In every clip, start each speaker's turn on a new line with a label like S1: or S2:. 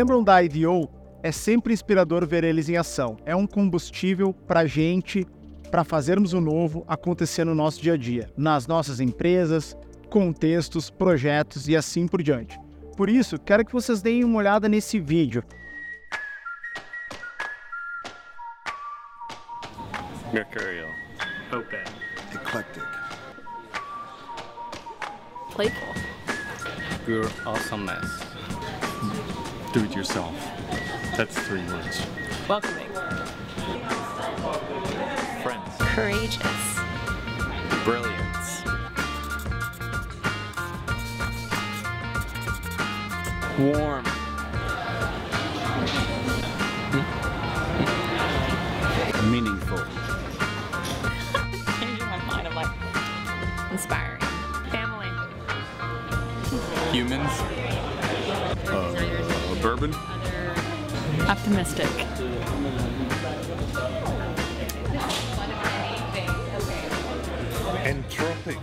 S1: Lembram da IDO? É sempre inspirador ver eles em ação. É um combustível para gente, para fazermos o novo acontecer no nosso dia a dia, nas nossas empresas, contextos, projetos e assim por diante. Por isso, quero que vocês deem uma olhada nesse vídeo.
S2: Mercurial.
S3: Open.
S4: Eclectic.
S5: Playful.
S2: Pure awesomeness. Do it yourself. That's three words.
S5: Welcoming.
S2: Friends.
S5: Courageous.
S2: Brilliance. Warm. Meaningful.
S5: Changing my mind. I'm like, inspiring. Family.
S2: Humans. Bourbon.
S5: Optimistic.
S4: Entropic.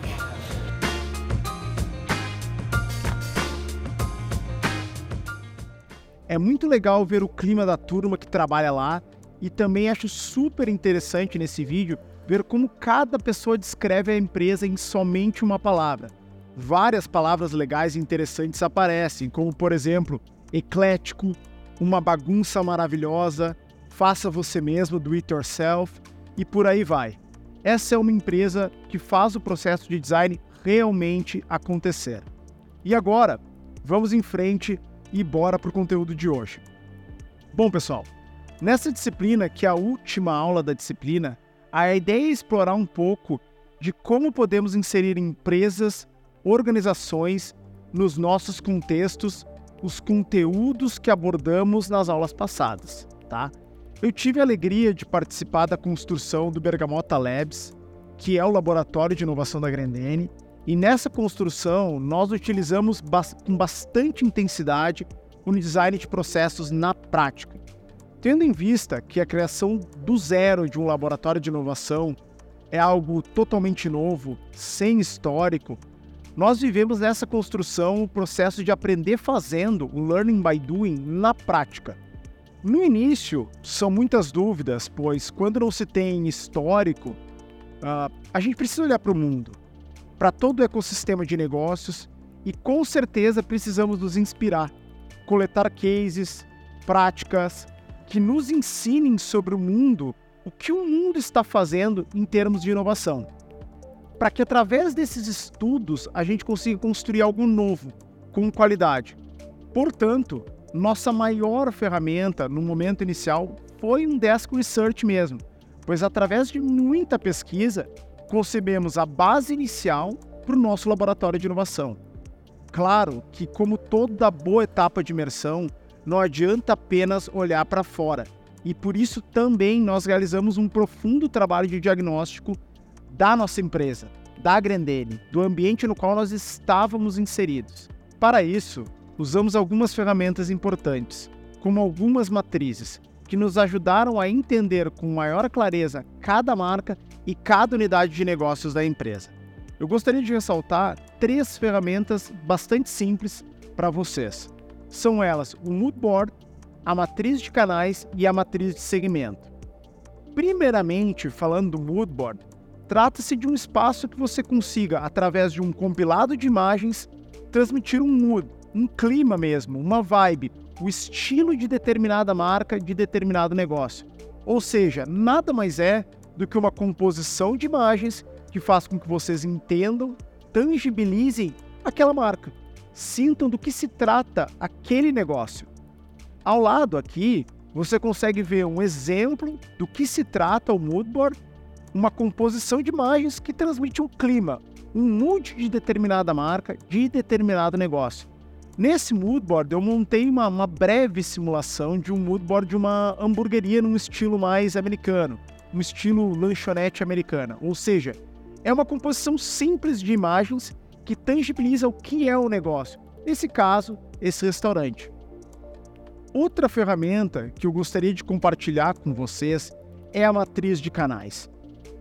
S1: É muito legal ver o clima da turma que trabalha lá e também acho super interessante nesse vídeo ver como cada pessoa descreve a empresa em somente uma palavra. Várias palavras legais e interessantes aparecem, como por exemplo, eclético, uma bagunça maravilhosa, faça você mesmo, do it yourself e por aí vai. Essa é uma empresa que faz o processo de design realmente acontecer. E agora, vamos em frente e bora para o conteúdo de hoje. Bom, pessoal, nessa disciplina, que é a última aula da disciplina, a ideia é explorar um pouco de como podemos inserir empresas, organizações nos nossos contextos, os conteúdos que abordamos nas aulas passadas, tá? Eu tive a alegria de participar da construção do Bergamota Labs, que é o laboratório de inovação da Grendene, e nessa construção, nós utilizamos bas com bastante intensidade o design de processos na prática. Tendo em vista que a criação do zero de um laboratório de inovação é algo totalmente novo, sem histórico, nós vivemos nessa construção o processo de aprender fazendo, o learning by doing, na prática. No início, são muitas dúvidas, pois quando não se tem histórico, uh, a gente precisa olhar para o mundo, para todo o ecossistema de negócios e com certeza precisamos nos inspirar, coletar cases, práticas que nos ensinem sobre o mundo, o que o mundo está fazendo em termos de inovação. Para que através desses estudos a gente consiga construir algo novo, com qualidade. Portanto, nossa maior ferramenta no momento inicial foi um desk research mesmo, pois através de muita pesquisa concebemos a base inicial para o nosso laboratório de inovação. Claro que, como toda boa etapa de imersão, não adianta apenas olhar para fora, e por isso também nós realizamos um profundo trabalho de diagnóstico da nossa empresa, da Grendene, do ambiente no qual nós estávamos inseridos. Para isso, usamos algumas ferramentas importantes, como algumas matrizes, que nos ajudaram a entender com maior clareza cada marca e cada unidade de negócios da empresa. Eu gostaria de ressaltar três ferramentas bastante simples para vocês. São elas o Moodboard, a matriz de canais e a matriz de segmento. Primeiramente, falando do Moodboard, trata-se de um espaço que você consiga, através de um compilado de imagens, transmitir um mood, um clima mesmo, uma vibe, o estilo de determinada marca, de determinado negócio. Ou seja, nada mais é do que uma composição de imagens que faz com que vocês entendam, tangibilizem aquela marca, sintam do que se trata aquele negócio. Ao lado aqui, você consegue ver um exemplo do que se trata o moodboard, uma composição de imagens que transmite um clima, um mood de determinada marca, de determinado negócio. Nesse moodboard, eu montei uma, uma breve simulação de um moodboard de uma hamburgueria num estilo mais americano, um estilo lanchonete americana. Ou seja, é uma composição simples de imagens que tangibiliza o que é o negócio. Nesse caso, esse restaurante. Outra ferramenta que eu gostaria de compartilhar com vocês é a matriz de canais.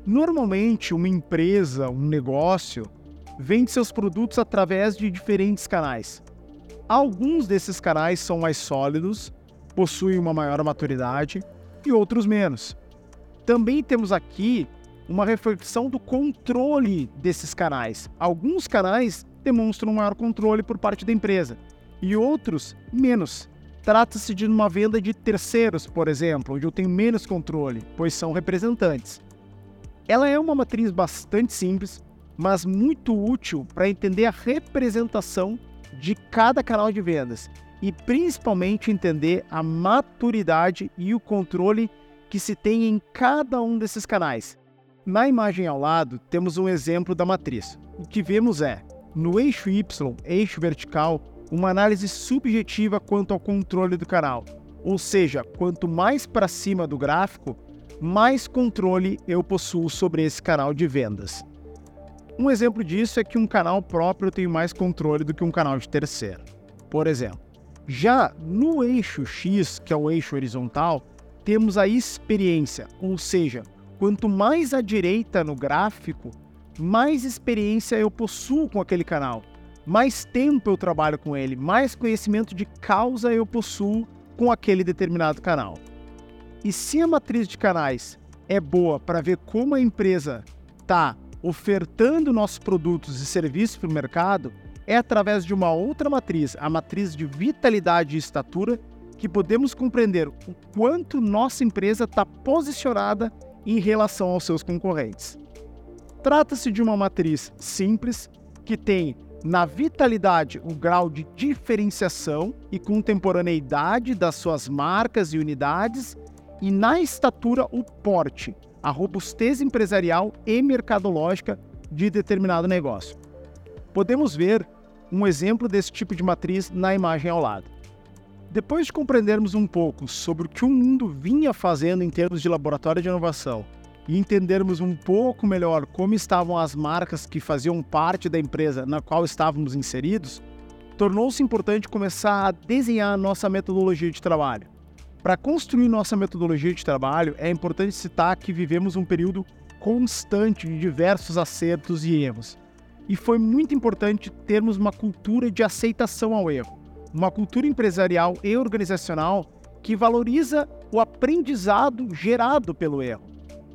S1: Normalmente, uma empresa, um negócio, vende seus produtos através de diferentes canais Alguns desses canais são mais sólidos, possuem uma maior maturidade e outros menos. Também temos aqui uma reflexão do controle desses canais. Alguns canais demonstram maior controle por parte da empresa e outros menos. Trata-se de uma venda de terceiros, por exemplo, onde eu tenho menos controle, pois são representantes. Ela é uma matriz bastante simples, mas muito útil para entender a representação de cada canal de vendas e principalmente entender a maturidade e o controle que se tem em cada um desses canais. Na imagem ao lado, temos um exemplo da matriz. O que vemos é, no eixo Y, eixo vertical, uma análise subjetiva quanto ao controle do canal. Ou seja, quanto mais para cima do gráfico, mais controle eu possuo sobre esse canal de vendas. Um exemplo disso é que um canal próprio tem mais controle do que um canal de terceiro. Por exemplo, já no eixo X, que é o eixo horizontal, temos a experiência, ou seja, quanto mais à direita no gráfico, mais experiência eu possuo com aquele canal, mais tempo eu trabalho com ele, mais conhecimento de causa eu possuo com aquele determinado canal. E se a matriz de canais é boa para ver como a empresa está ofertando nossos produtos e serviços para o mercado, é através de uma outra matriz, a matriz de vitalidade e estatura, que podemos compreender o quanto nossa empresa está posicionada em relação aos seus concorrentes. Trata-se de uma matriz simples que tem na vitalidade o grau de diferenciação e contemporaneidade das suas marcas e unidades, e na estatura o porte, a robustez empresarial e mercadológica de determinado negócio. Podemos ver um exemplo desse tipo de matriz na imagem ao lado. Depois de compreendermos um pouco sobre o que o mundo vinha fazendo em termos de laboratório de inovação e entendermos um pouco melhor como estavam as marcas que faziam parte da empresa na qual estávamos inseridos, tornou-se importante começar a desenhar a nossa metodologia de trabalho. Para construir nossa metodologia de trabalho, é importante citar que vivemos um período constante de diversos acertos e erros. E foi muito importante termos uma cultura de aceitação ao erro, uma cultura empresarial e organizacional que valoriza o aprendizado gerado pelo erro.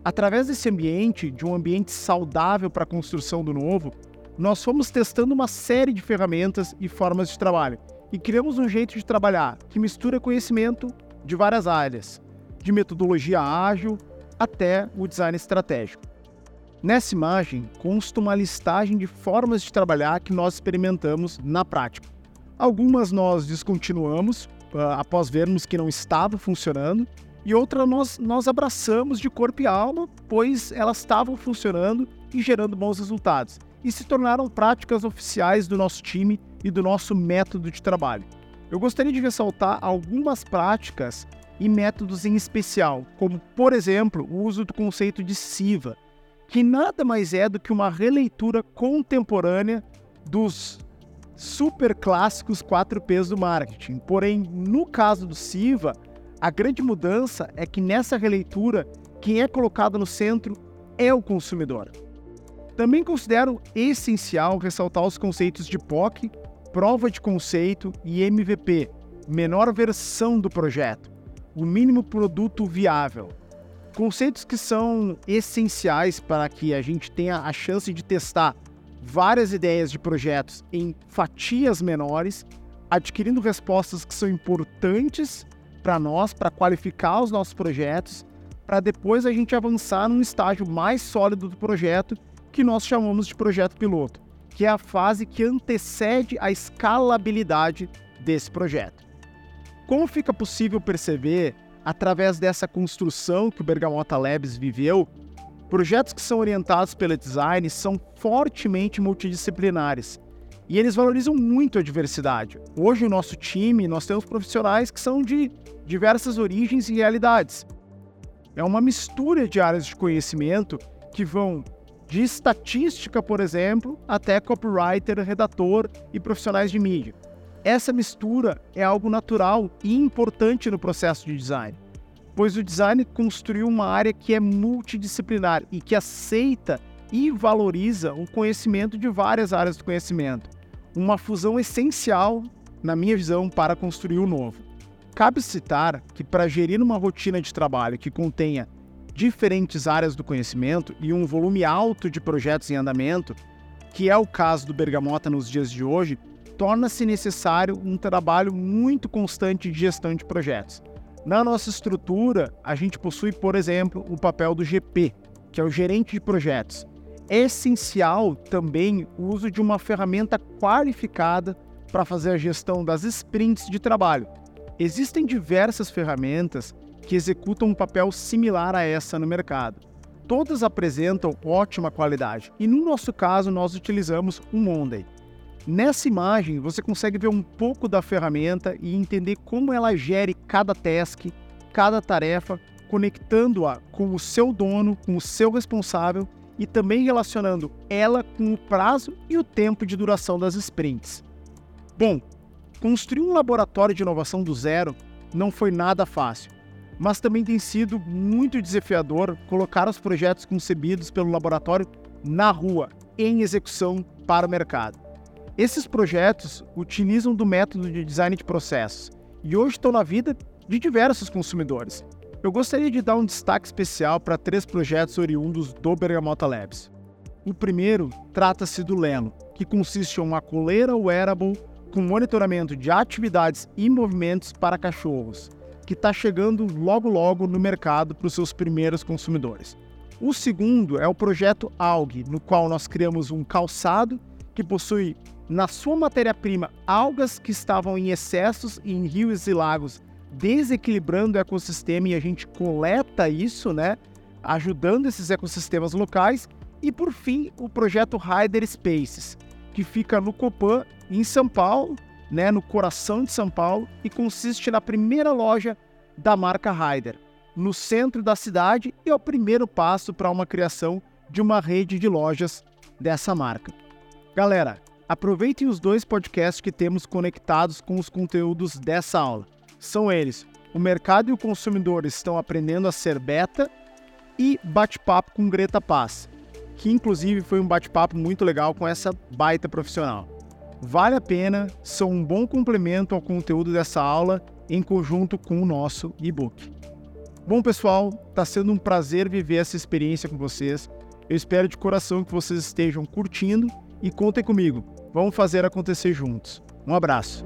S1: Através desse ambiente, de um ambiente saudável para a construção do novo, nós fomos testando uma série de ferramentas e formas de trabalho e criamos um jeito de trabalhar que mistura conhecimento de várias áreas, de metodologia ágil até o design estratégico. Nessa imagem consta uma listagem de formas de trabalhar que nós experimentamos na prática. Algumas nós descontinuamos uh, após vermos que não estava funcionando, e outras nós, nós abraçamos de corpo e alma, pois elas estavam funcionando e gerando bons resultados, e se tornaram práticas oficiais do nosso time e do nosso método de trabalho. Eu gostaria de ressaltar algumas práticas e métodos em especial, como, por exemplo, o uso do conceito de SIVA, que nada mais é do que uma releitura contemporânea dos super clássicos 4 P's do marketing. Porém, no caso do SIVA, a grande mudança é que nessa releitura, quem é colocado no centro é o consumidor. Também considero essencial ressaltar os conceitos de POC, prova de conceito e MVP, menor versão do projeto, o mínimo produto viável. Conceitos que são essenciais para que a gente tenha a chance de testar várias ideias de projetos em fatias menores, adquirindo respostas que são importantes para nós, para qualificar os nossos projetos, para depois a gente avançar num estágio mais sólido do projeto, que nós chamamos de projeto piloto que é a fase que antecede a escalabilidade desse projeto. Como fica possível perceber, através dessa construção que o Bergamota Labs viveu, projetos que são orientados pelo design são fortemente multidisciplinares e eles valorizam muito a diversidade. Hoje, no nosso time, nós temos profissionais que são de diversas origens e realidades. É uma mistura de áreas de conhecimento que vão de estatística, por exemplo, até copywriter, redator e profissionais de mídia. Essa mistura é algo natural e importante no processo de design, pois o design construiu uma área que é multidisciplinar e que aceita e valoriza o conhecimento de várias áreas do conhecimento. Uma fusão essencial na minha visão, para construir o novo. Cabe citar que para gerir uma rotina de trabalho que contenha diferentes áreas do conhecimento e um volume alto de projetos em andamento, que é o caso do Bergamota nos dias de hoje, torna-se necessário um trabalho muito constante de gestão de projetos. Na nossa estrutura, a gente possui, por exemplo, o papel do GP, que é o gerente de projetos. É essencial também o uso de uma ferramenta qualificada para fazer a gestão das sprints de trabalho. Existem diversas ferramentas que executam um papel similar a essa no mercado. Todas apresentam ótima qualidade e no nosso caso nós utilizamos o Monday. Nessa imagem você consegue ver um pouco da ferramenta e entender como ela gere cada task, cada tarefa, conectando-a com o seu dono, com o seu responsável e também relacionando ela com o prazo e o tempo de duração das sprints. Bom, construir um laboratório de inovação do zero não foi nada fácil, mas também tem sido muito desafiador colocar os projetos concebidos pelo laboratório na rua, em execução para o mercado. Esses projetos utilizam do método de design de processos e hoje estão na vida de diversos consumidores. Eu gostaria de dar um destaque especial para três projetos oriundos do Bergamota Labs. O primeiro trata-se do Leno, que consiste em uma coleira wearable com monitoramento de atividades e movimentos para cachorros, que está chegando logo logo no mercado para os seus primeiros consumidores. O segundo é o projeto ALG, no qual nós criamos um calçado que possui na sua matéria-prima algas que estavam em excessos em rios e lagos, desequilibrando o ecossistema e a gente coleta isso, né, ajudando esses ecossistemas locais. E por fim, o projeto Rider Spaces, que fica no Copan, em São Paulo, né, no coração de São Paulo, e consiste na primeira loja da marca Rider, no centro da cidade e é o primeiro passo para uma criação de uma rede de lojas dessa marca. Galera, aproveitem os dois podcasts que temos conectados com os conteúdos dessa aula. São eles: O Mercado e o Consumidor estão aprendendo a ser beta e Bate-papo com Greta Paz, que inclusive foi um bate-papo muito legal com essa baita profissional. Vale a pena, são um bom complemento ao conteúdo dessa aula em conjunto com o nosso e-book. Bom, pessoal, está sendo um prazer viver essa experiência com vocês. Eu espero de coração que vocês estejam curtindo e contem comigo. Vamos fazer acontecer juntos. Um abraço.